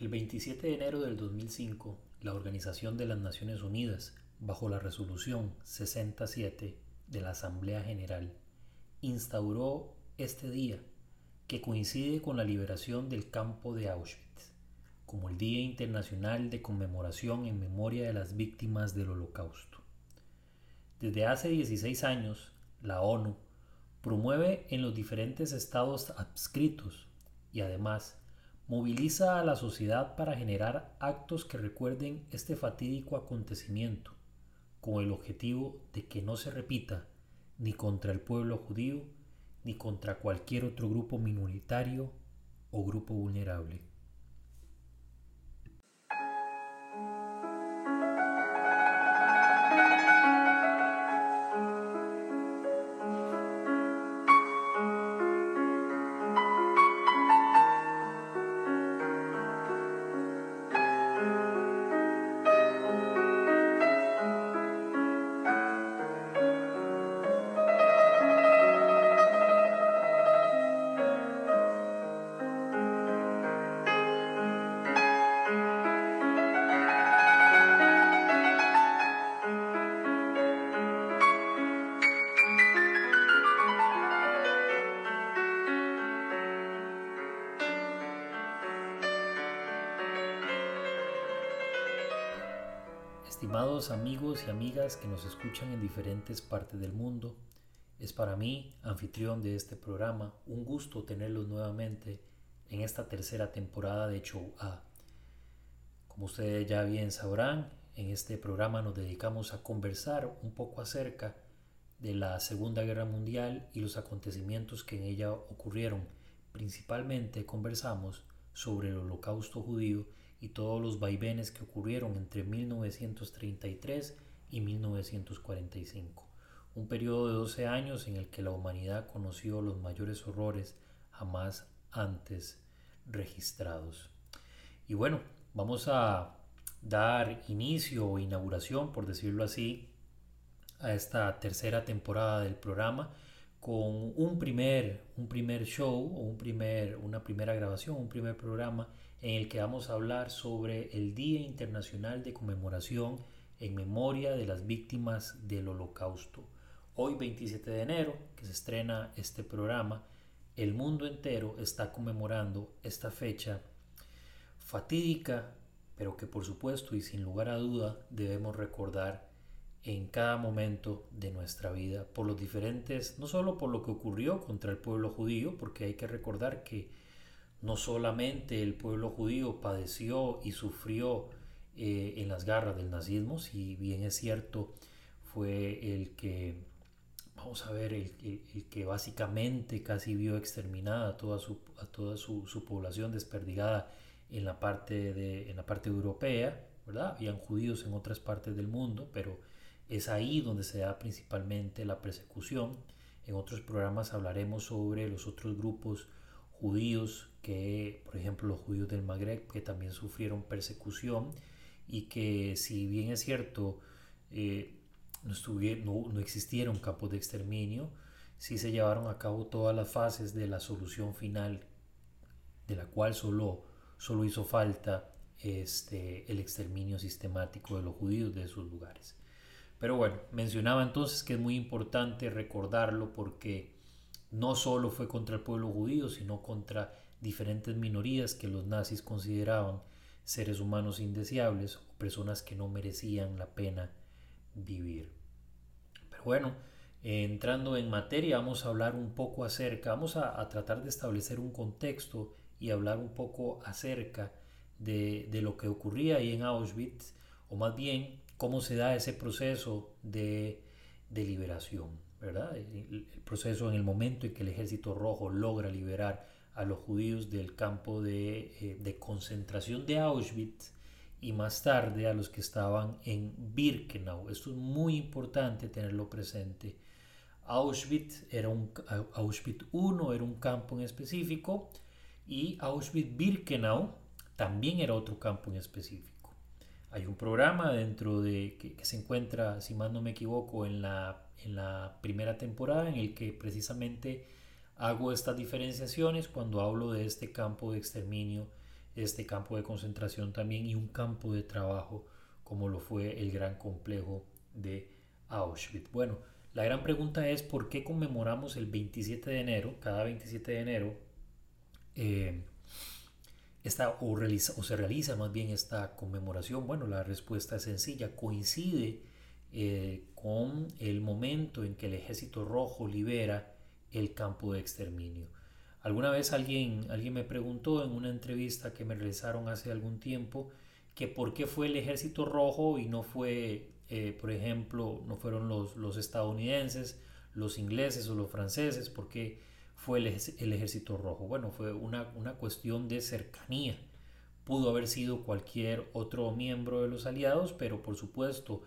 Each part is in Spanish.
El 27 de enero del 2005, la Organización de las Naciones Unidas, bajo la resolución 67 de la Asamblea General, instauró este día, que coincide con la liberación del campo de Auschwitz, como el Día Internacional de Conmemoración en Memoria de las Víctimas del Holocausto. Desde hace 16 años, la ONU promueve en los diferentes estados adscritos y además moviliza a la sociedad para generar actos que recuerden este fatídico acontecimiento, con el objetivo de que no se repita ni contra el pueblo judío ni contra cualquier otro grupo minoritario o grupo vulnerable. Estimados amigos y amigas que nos escuchan en diferentes partes del mundo, es para mí, anfitrión de este programa, un gusto tenerlos nuevamente en esta tercera temporada de Show A. Como ustedes ya bien sabrán, en este programa nos dedicamos a conversar un poco acerca de la Segunda Guerra Mundial y los acontecimientos que en ella ocurrieron. Principalmente conversamos sobre el holocausto judío y todos los vaivenes que ocurrieron entre 1933 y 1945, un periodo de 12 años en el que la humanidad conoció los mayores horrores jamás antes registrados. Y bueno, vamos a dar inicio o inauguración, por decirlo así, a esta tercera temporada del programa con un primer, un primer show o un primer, una primera grabación, un primer programa en el que vamos a hablar sobre el Día Internacional de Conmemoración en memoria de las víctimas del Holocausto. Hoy 27 de enero, que se estrena este programa, el mundo entero está conmemorando esta fecha fatídica, pero que por supuesto y sin lugar a duda debemos recordar en cada momento de nuestra vida por los diferentes, no solo por lo que ocurrió contra el pueblo judío, porque hay que recordar que no solamente el pueblo judío padeció y sufrió eh, en las garras del nazismo, si bien es cierto, fue el que, vamos a ver, el, que básicamente casi vio exterminada a toda, su, toda su, población desperdigada en la, parte de, en la parte europea, ¿verdad? Habían judíos en otras partes del mundo, pero es ahí donde se da principalmente la persecución. En otros programas hablaremos sobre los otros grupos judíos que, por ejemplo, los judíos del Magreb, que también sufrieron persecución y que si bien es cierto, eh, no, no, no, existieron campos de exterminio, sí se llevaron a cabo todas las fases de la solución final, de la cual solo, solo hizo falta este, el exterminio sistemático de los judíos de esos lugares. Pero bueno, mencionaba entonces que es muy importante recordarlo porque no solo fue contra el pueblo judío, sino contra diferentes minorías que los nazis consideraban seres humanos indeseables o personas que no merecían la pena vivir. Pero bueno, entrando en materia, vamos a hablar un poco acerca, vamos a, tratar de establecer un contexto y hablar un poco acerca de, de, lo que ocurría ahí en Auschwitz, o más bien cómo se da ese proceso de, de liberación. ¿Verdad? El, proceso en el momento en que el ejército rojo logra liberar a los judíos del campo de, eh, de, concentración de Auschwitz y más tarde a los que estaban en Birkenau. Esto es muy importante tenerlo presente. Auschwitz era un Auschwitz I era un campo en específico y Auschwitz-Birkenau también era otro campo en específico. Hay un programa dentro de que, se encuentra, si mal no me equivoco, en la en la primera temporada en el que precisamente hago estas diferenciaciones cuando hablo de este campo de exterminio este campo de concentración también y un campo de trabajo como lo fue el gran complejo de Auschwitz. Bueno, la gran pregunta es por qué conmemoramos el 27 de enero, cada 27 de enero, eh, o, o, se realiza más bien esta conmemoración. Bueno, la respuesta es sencilla, coincide eh, con el momento en que el ejército rojo libera el campo de exterminio. Alguna vez alguien, alguien me preguntó en una entrevista que me realizaron hace algún tiempo que por qué fue el ejército rojo y no fue, eh, por ejemplo, no fueron los, los, estadounidenses, los ingleses o los franceses, por qué fue el, ejército rojo. Bueno, fue una, una cuestión de cercanía. Pudo haber sido cualquier otro miembro de los aliados, pero por supuesto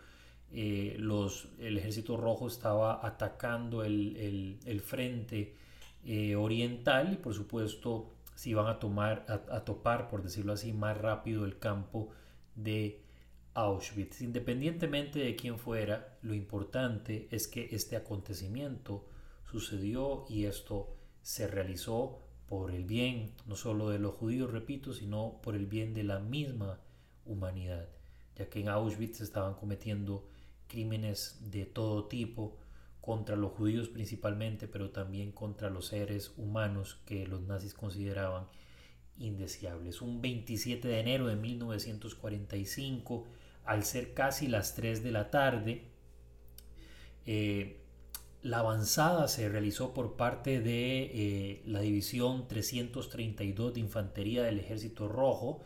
eh, los, el ejército rojo estaba atacando el, el, frente eh, oriental y por supuesto se iban a, tomar, a, topar, por decirlo así, más rápido el campo de Auschwitz. Independientemente de quién fuera, lo importante es que este acontecimiento sucedió y esto se realizó por el bien no solo de los judíos, repito, sino por el bien de la misma humanidad, ya que en Auschwitz estaban cometiendo crímenes de todo tipo contra los judíos principalmente, pero también contra los seres humanos que los nazis consideraban indeseables. Un 27 de enero de 1945, al ser casi las 3 de la tarde, eh, la avanzada se realizó por parte de eh, la División 332 de Infantería del Ejército Rojo.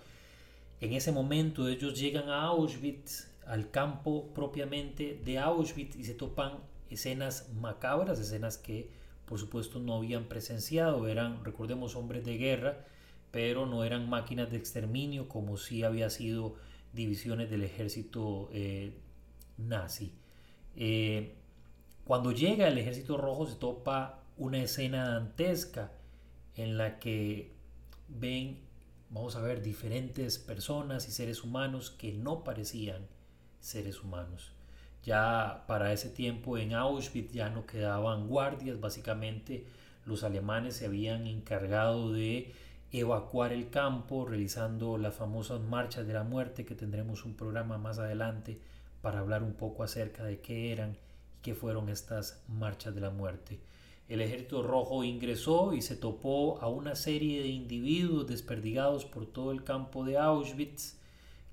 En ese momento ellos llegan a Auschwitz al campo propiamente de Auschwitz y se topan escenas macabras, escenas que por supuesto no habían presenciado, eran, recordemos, hombres de guerra, pero no eran máquinas de exterminio como si había sido divisiones del ejército eh, nazi. Eh, cuando llega el ejército rojo se topa una escena dantesca en la que ven, vamos a ver, diferentes personas y seres humanos que no parecían seres humanos. Ya para ese tiempo en Auschwitz ya no quedaban guardias, básicamente los alemanes se habían encargado de evacuar el campo, realizando las famosas marchas de la muerte, que tendremos un programa más adelante para hablar un poco acerca de qué eran y qué fueron estas marchas de la muerte. El ejército rojo ingresó y se topó a una serie de individuos desperdigados por todo el campo de Auschwitz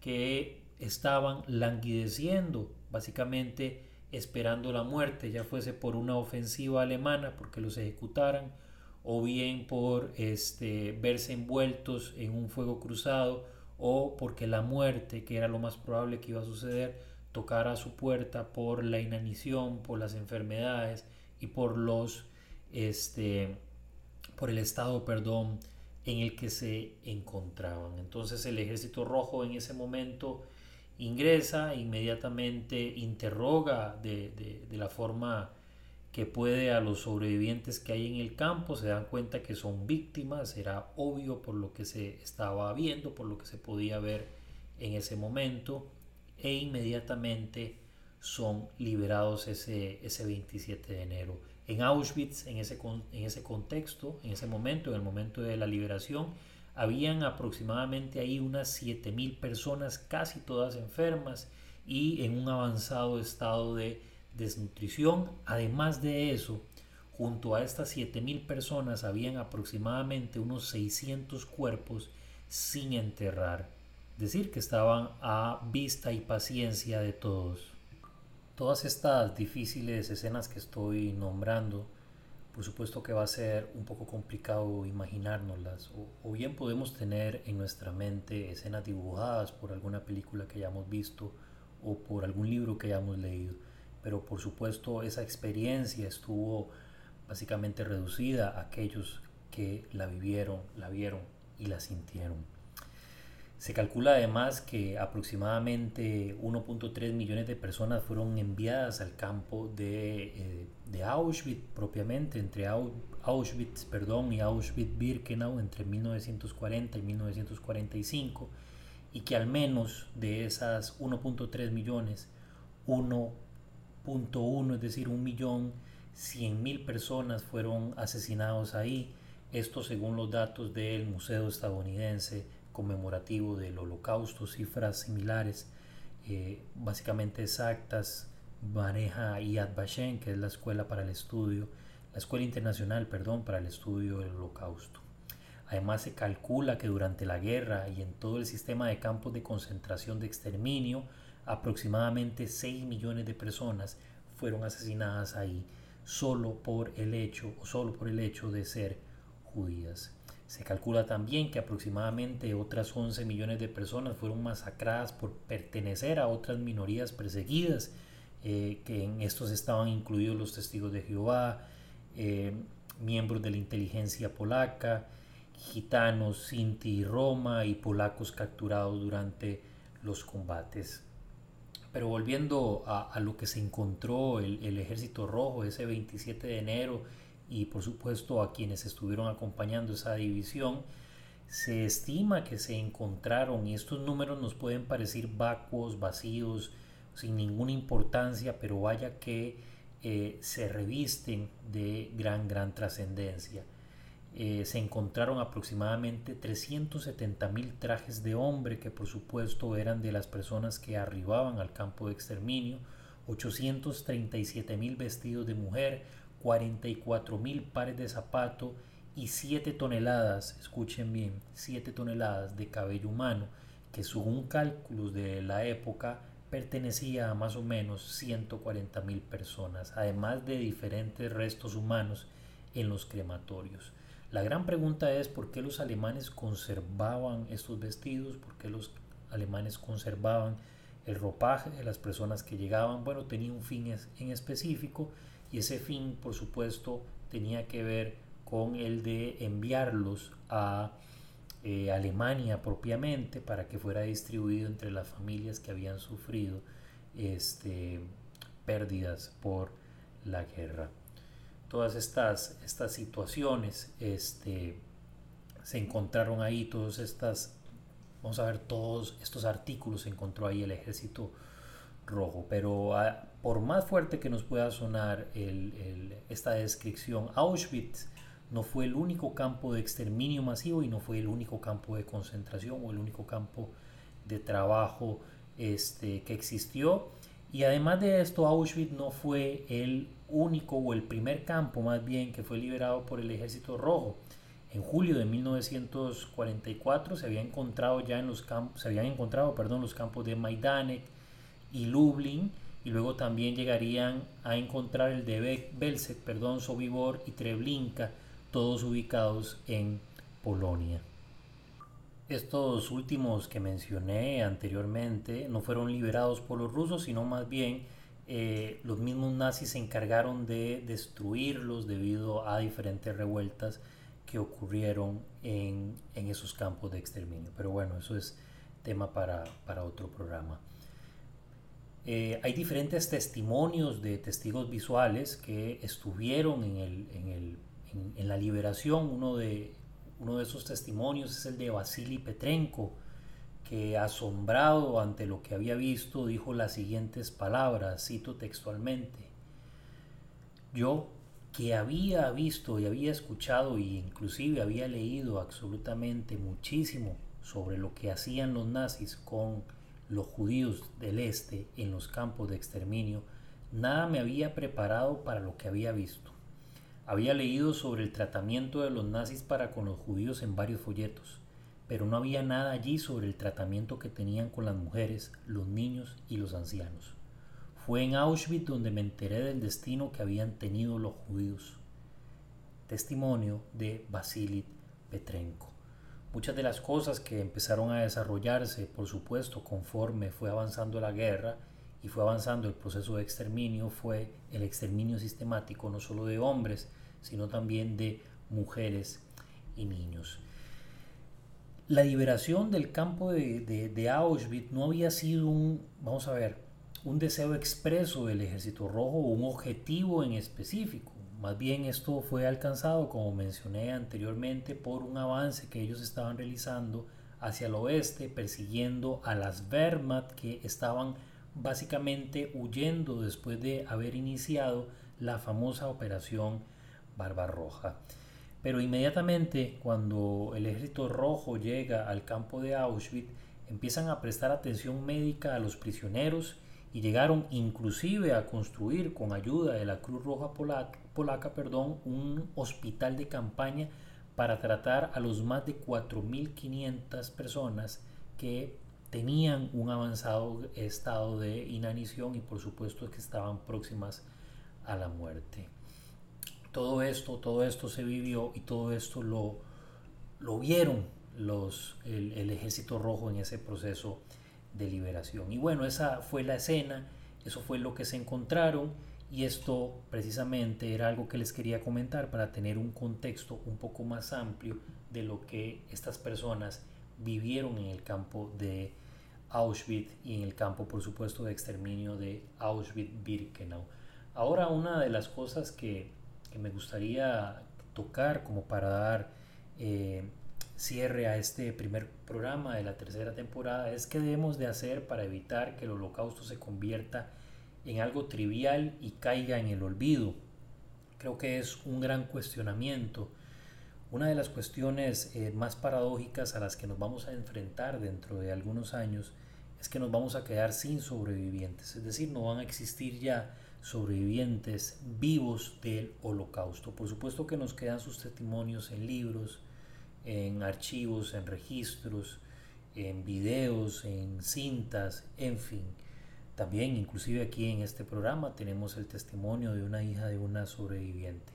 que estaban languideciendo, básicamente esperando la muerte, ya fuese por una ofensiva alemana porque los ejecutaran o bien por este, verse envueltos en un fuego cruzado o porque la muerte, que era lo más probable que iba a suceder, tocara a su puerta por la inanición, por las enfermedades y por los este por el estado, perdón, en el que se encontraban. Entonces el ejército rojo en ese momento ingresa, inmediatamente interroga de, la forma que puede a los sobrevivientes que hay en el campo, se dan cuenta que son víctimas, era obvio por lo que se estaba viendo, por lo que se podía ver en ese momento, e inmediatamente son liberados ese, ese 27 de enero. En Auschwitz, en ese, en ese contexto, en ese momento, en el momento de la liberación, habían aproximadamente ahí unas 7.000 personas, casi todas enfermas y en un avanzado estado de desnutrición. Además de eso, junto a estas 7.000 personas habían aproximadamente unos 600 cuerpos sin enterrar. Decir, que estaban a vista y paciencia de todos. Todas estas difíciles escenas que estoy nombrando por supuesto que va a ser un poco complicado imaginárnoslas, o, bien podemos tener en nuestra mente escenas dibujadas por alguna película que hayamos visto o por algún libro que hayamos leído, pero por supuesto esa experiencia estuvo básicamente reducida a aquellos que la vivieron, la vieron y la sintieron. Se calcula además que aproximadamente 1.3 millones de personas fueron enviadas al campo de, eh, Auschwitz propiamente, entre Auschwitz perdón, y Auschwitz-Birkenau entre 1940 y 1945, y que al menos de esas 1.3 millones, 1.1, es decir, un millón 100 mil personas fueron asesinados ahí, esto según los datos del Museo Estadounidense conmemorativo del holocausto, cifras similares, eh, básicamente exactas, maneja Yad Vashem, que es la escuela para el estudio, la escuela internacional, perdón, para el estudio del holocausto. Además se calcula que durante la guerra y en todo el sistema de campos de concentración de exterminio, aproximadamente 6 millones de personas fueron asesinadas ahí solo por el hecho o solo por el hecho de ser judías. Se calcula también que aproximadamente otras 11 millones de personas fueron masacradas por pertenecer a otras minorías perseguidas, eh, que en estos estaban incluidos los testigos de Jehová, eh, miembros de la inteligencia polaca, gitanos, Sinti y Roma y polacos capturados durante los combates. Pero volviendo a, lo que se encontró el, Ejército Rojo ese 27 de enero y por supuesto a quienes estuvieron acompañando esa división, se estima que se encontraron, y estos números nos pueden parecer vacuos, vacíos, sin ninguna importancia, pero vaya que eh, se revisten de gran, gran trascendencia. Eh, se encontraron aproximadamente 370 mil trajes de hombre que por supuesto eran de las personas que arribaban al campo de exterminio, 837 mil vestidos de mujer, 44 mil pares de zapato y 7 toneladas, escuchen bien, 7 toneladas de cabello humano que según cálculos de la época pertenecía a más o menos 140 mil personas, además de diferentes restos humanos en los crematorios. La gran pregunta es por qué los alemanes conservaban estos vestidos, por qué los alemanes conservaban el ropaje de las personas que llegaban. Bueno, tenía un fin en específico y ese fin, por supuesto, tenía que ver con el de enviarlos a eh, Alemania propiamente para que fuera distribuido entre las familias que habían sufrido este, pérdidas por la guerra. Todas estas, estas situaciones este, se encontraron ahí, todas estas, vamos a ver, todos estos artículos se encontró ahí el ejército rojo, pero ah, por más fuerte que nos pueda sonar esta descripción, Auschwitz no fue el único campo de exterminio masivo y no fue el único campo de concentración o el único campo de trabajo este, que existió. Y además de esto, Auschwitz no fue el único o el primer campo más bien que fue liberado por el Ejército Rojo. En julio de 1944 se había encontrado ya en los campos, se habían encontrado, perdón, los campos de Majdanek y Lublin y luego también llegarían a encontrar el de Belzec, perdón, Sobibor y Treblinka, todos ubicados en Polonia. Estos últimos que mencioné anteriormente no fueron liberados por los rusos, sino más bien eh, los mismos nazis se encargaron de destruirlos debido a diferentes revueltas que ocurrieron en, esos campos de exterminio. Pero bueno, eso es tema para, otro programa. Eh, hay diferentes testimonios de testigos visuales que estuvieron en, en la liberación. Uno de, uno de esos testimonios es el de Vasily Petrenko, que asombrado ante lo que había visto dijo las siguientes palabras, cito textualmente, yo que había visto y había escuchado e inclusive había leído absolutamente muchísimo sobre lo que hacían los nazis con los judíos del este en los campos de exterminio, nada me había preparado para lo que había visto. Había leído sobre el tratamiento de los nazis para con los judíos en varios folletos pero no había nada allí sobre el tratamiento que tenían con las mujeres, los niños y los ancianos. Fue en Auschwitz donde me enteré del destino que habían tenido los judíos. Testimonio de Vasily Petrenko. Muchas de las cosas que empezaron a desarrollarse, por supuesto, conforme fue avanzando la guerra y fue avanzando el proceso de exterminio, fue el exterminio sistemático no solo de hombres, sino también de mujeres y niños. La liberación del campo de, Auschwitz no había sido un, vamos a ver, un deseo expreso del Ejército Rojo o un objetivo en específico. Más bien esto fue alcanzado, como mencioné anteriormente, por un avance que ellos estaban realizando hacia el oeste, persiguiendo a las Wehrmacht que estaban básicamente huyendo después de haber iniciado la famosa operación Barbarroja. Pero inmediatamente cuando el ejército rojo llega al campo de Auschwitz, empiezan a prestar atención médica a los prisioneros y llegaron inclusive a construir con ayuda de la Cruz Roja Polaca, perdón, un hospital de campaña para tratar a los más de 4.500 personas que tenían un avanzado estado de inanición y por supuesto que estaban próximas a la muerte. Todo esto, todo esto se vivió y todo esto lo, lo vieron los, el ejército rojo en ese proceso de liberación. Y bueno, esa fue la escena, eso fue lo que se encontraron y esto precisamente era algo que les quería comentar para tener un contexto un poco más amplio de lo que estas personas vivieron en el campo de Auschwitz y en el campo, por supuesto, de exterminio de Auschwitz-Birkenau. Ahora, una de las cosas que, me gustaría tocar como para dar eh, cierre a este primer programa de la tercera temporada es qué debemos de hacer para evitar que el holocausto se convierta en algo trivial y caiga en el olvido. Creo que es un gran cuestionamiento una de las cuestiones eh, más paradójicas a las que nos vamos a enfrentar dentro de algunos años es que nos vamos a quedar sin sobrevivientes, es decir, no van a existir ya sobrevivientes vivos del holocausto. Por supuesto que nos quedan sus testimonios en libros, en archivos, en registros, en videos, en cintas, en fin. También, inclusive aquí en este programa, tenemos el testimonio de una hija de una sobreviviente.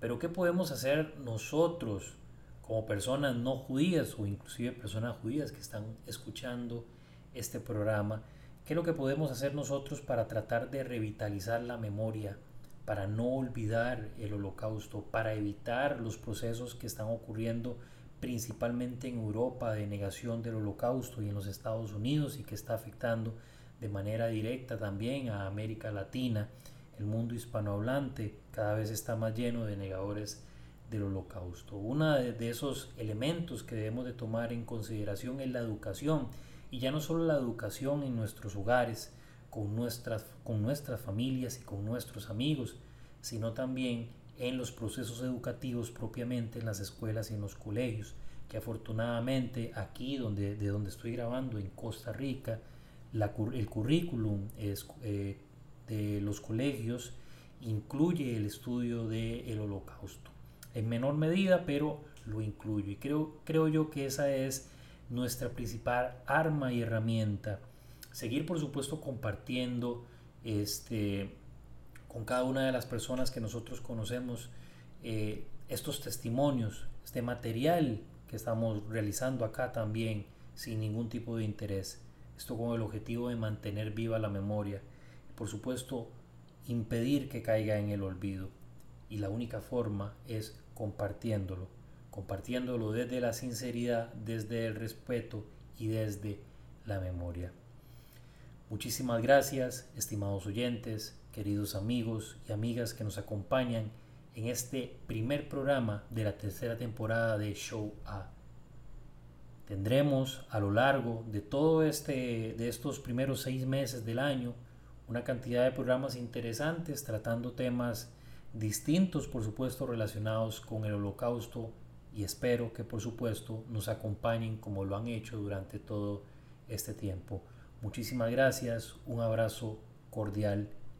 Pero ¿qué podemos hacer nosotros como personas no judías o inclusive personas judías que están escuchando este programa? ¿Qué es lo que podemos hacer nosotros para tratar de revitalizar la memoria, para no olvidar el holocausto, para evitar los procesos que están ocurriendo principalmente en Europa de negación del holocausto y en los Estados Unidos y que está afectando de manera directa también a América Latina? el mundo hispanohablante cada vez está más lleno de negadores del holocausto. Uno de, esos elementos que debemos de tomar en consideración es la educación, y ya no solo la educación en nuestros hogares, con nuestras, con nuestras familias y con nuestros amigos, sino también en los procesos educativos propiamente en las escuelas y en los colegios, que afortunadamente aquí donde, de donde estoy grabando, en Costa Rica, el currículum eh, de los colegios incluye el estudio del holocausto. En menor medida, pero lo incluye. Y creo, creo yo que esa es nuestra principal arma y herramienta. Seguir, por supuesto, compartiendo este, con cada una de las personas que nosotros conocemos eh, estos testimonios, este material que estamos realizando acá también sin ningún tipo de interés. Esto con el objetivo de mantener viva la memoria por supuesto, impedir que caiga en el olvido. Y la única forma es compartiéndolo, compartiéndolo desde la sinceridad, desde el respeto y desde la memoria. Muchísimas gracias, estimados oyentes, queridos amigos y amigas que nos acompañan en este primer programa de la tercera temporada de Show A. Tendremos a lo largo de todo este de estos primeros seis meses del año una cantidad de programas interesantes tratando temas distintos, por supuesto, relacionados con el holocausto y espero que, por supuesto, nos acompañen como lo han hecho durante todo este tiempo. Muchísimas gracias, un abrazo cordial,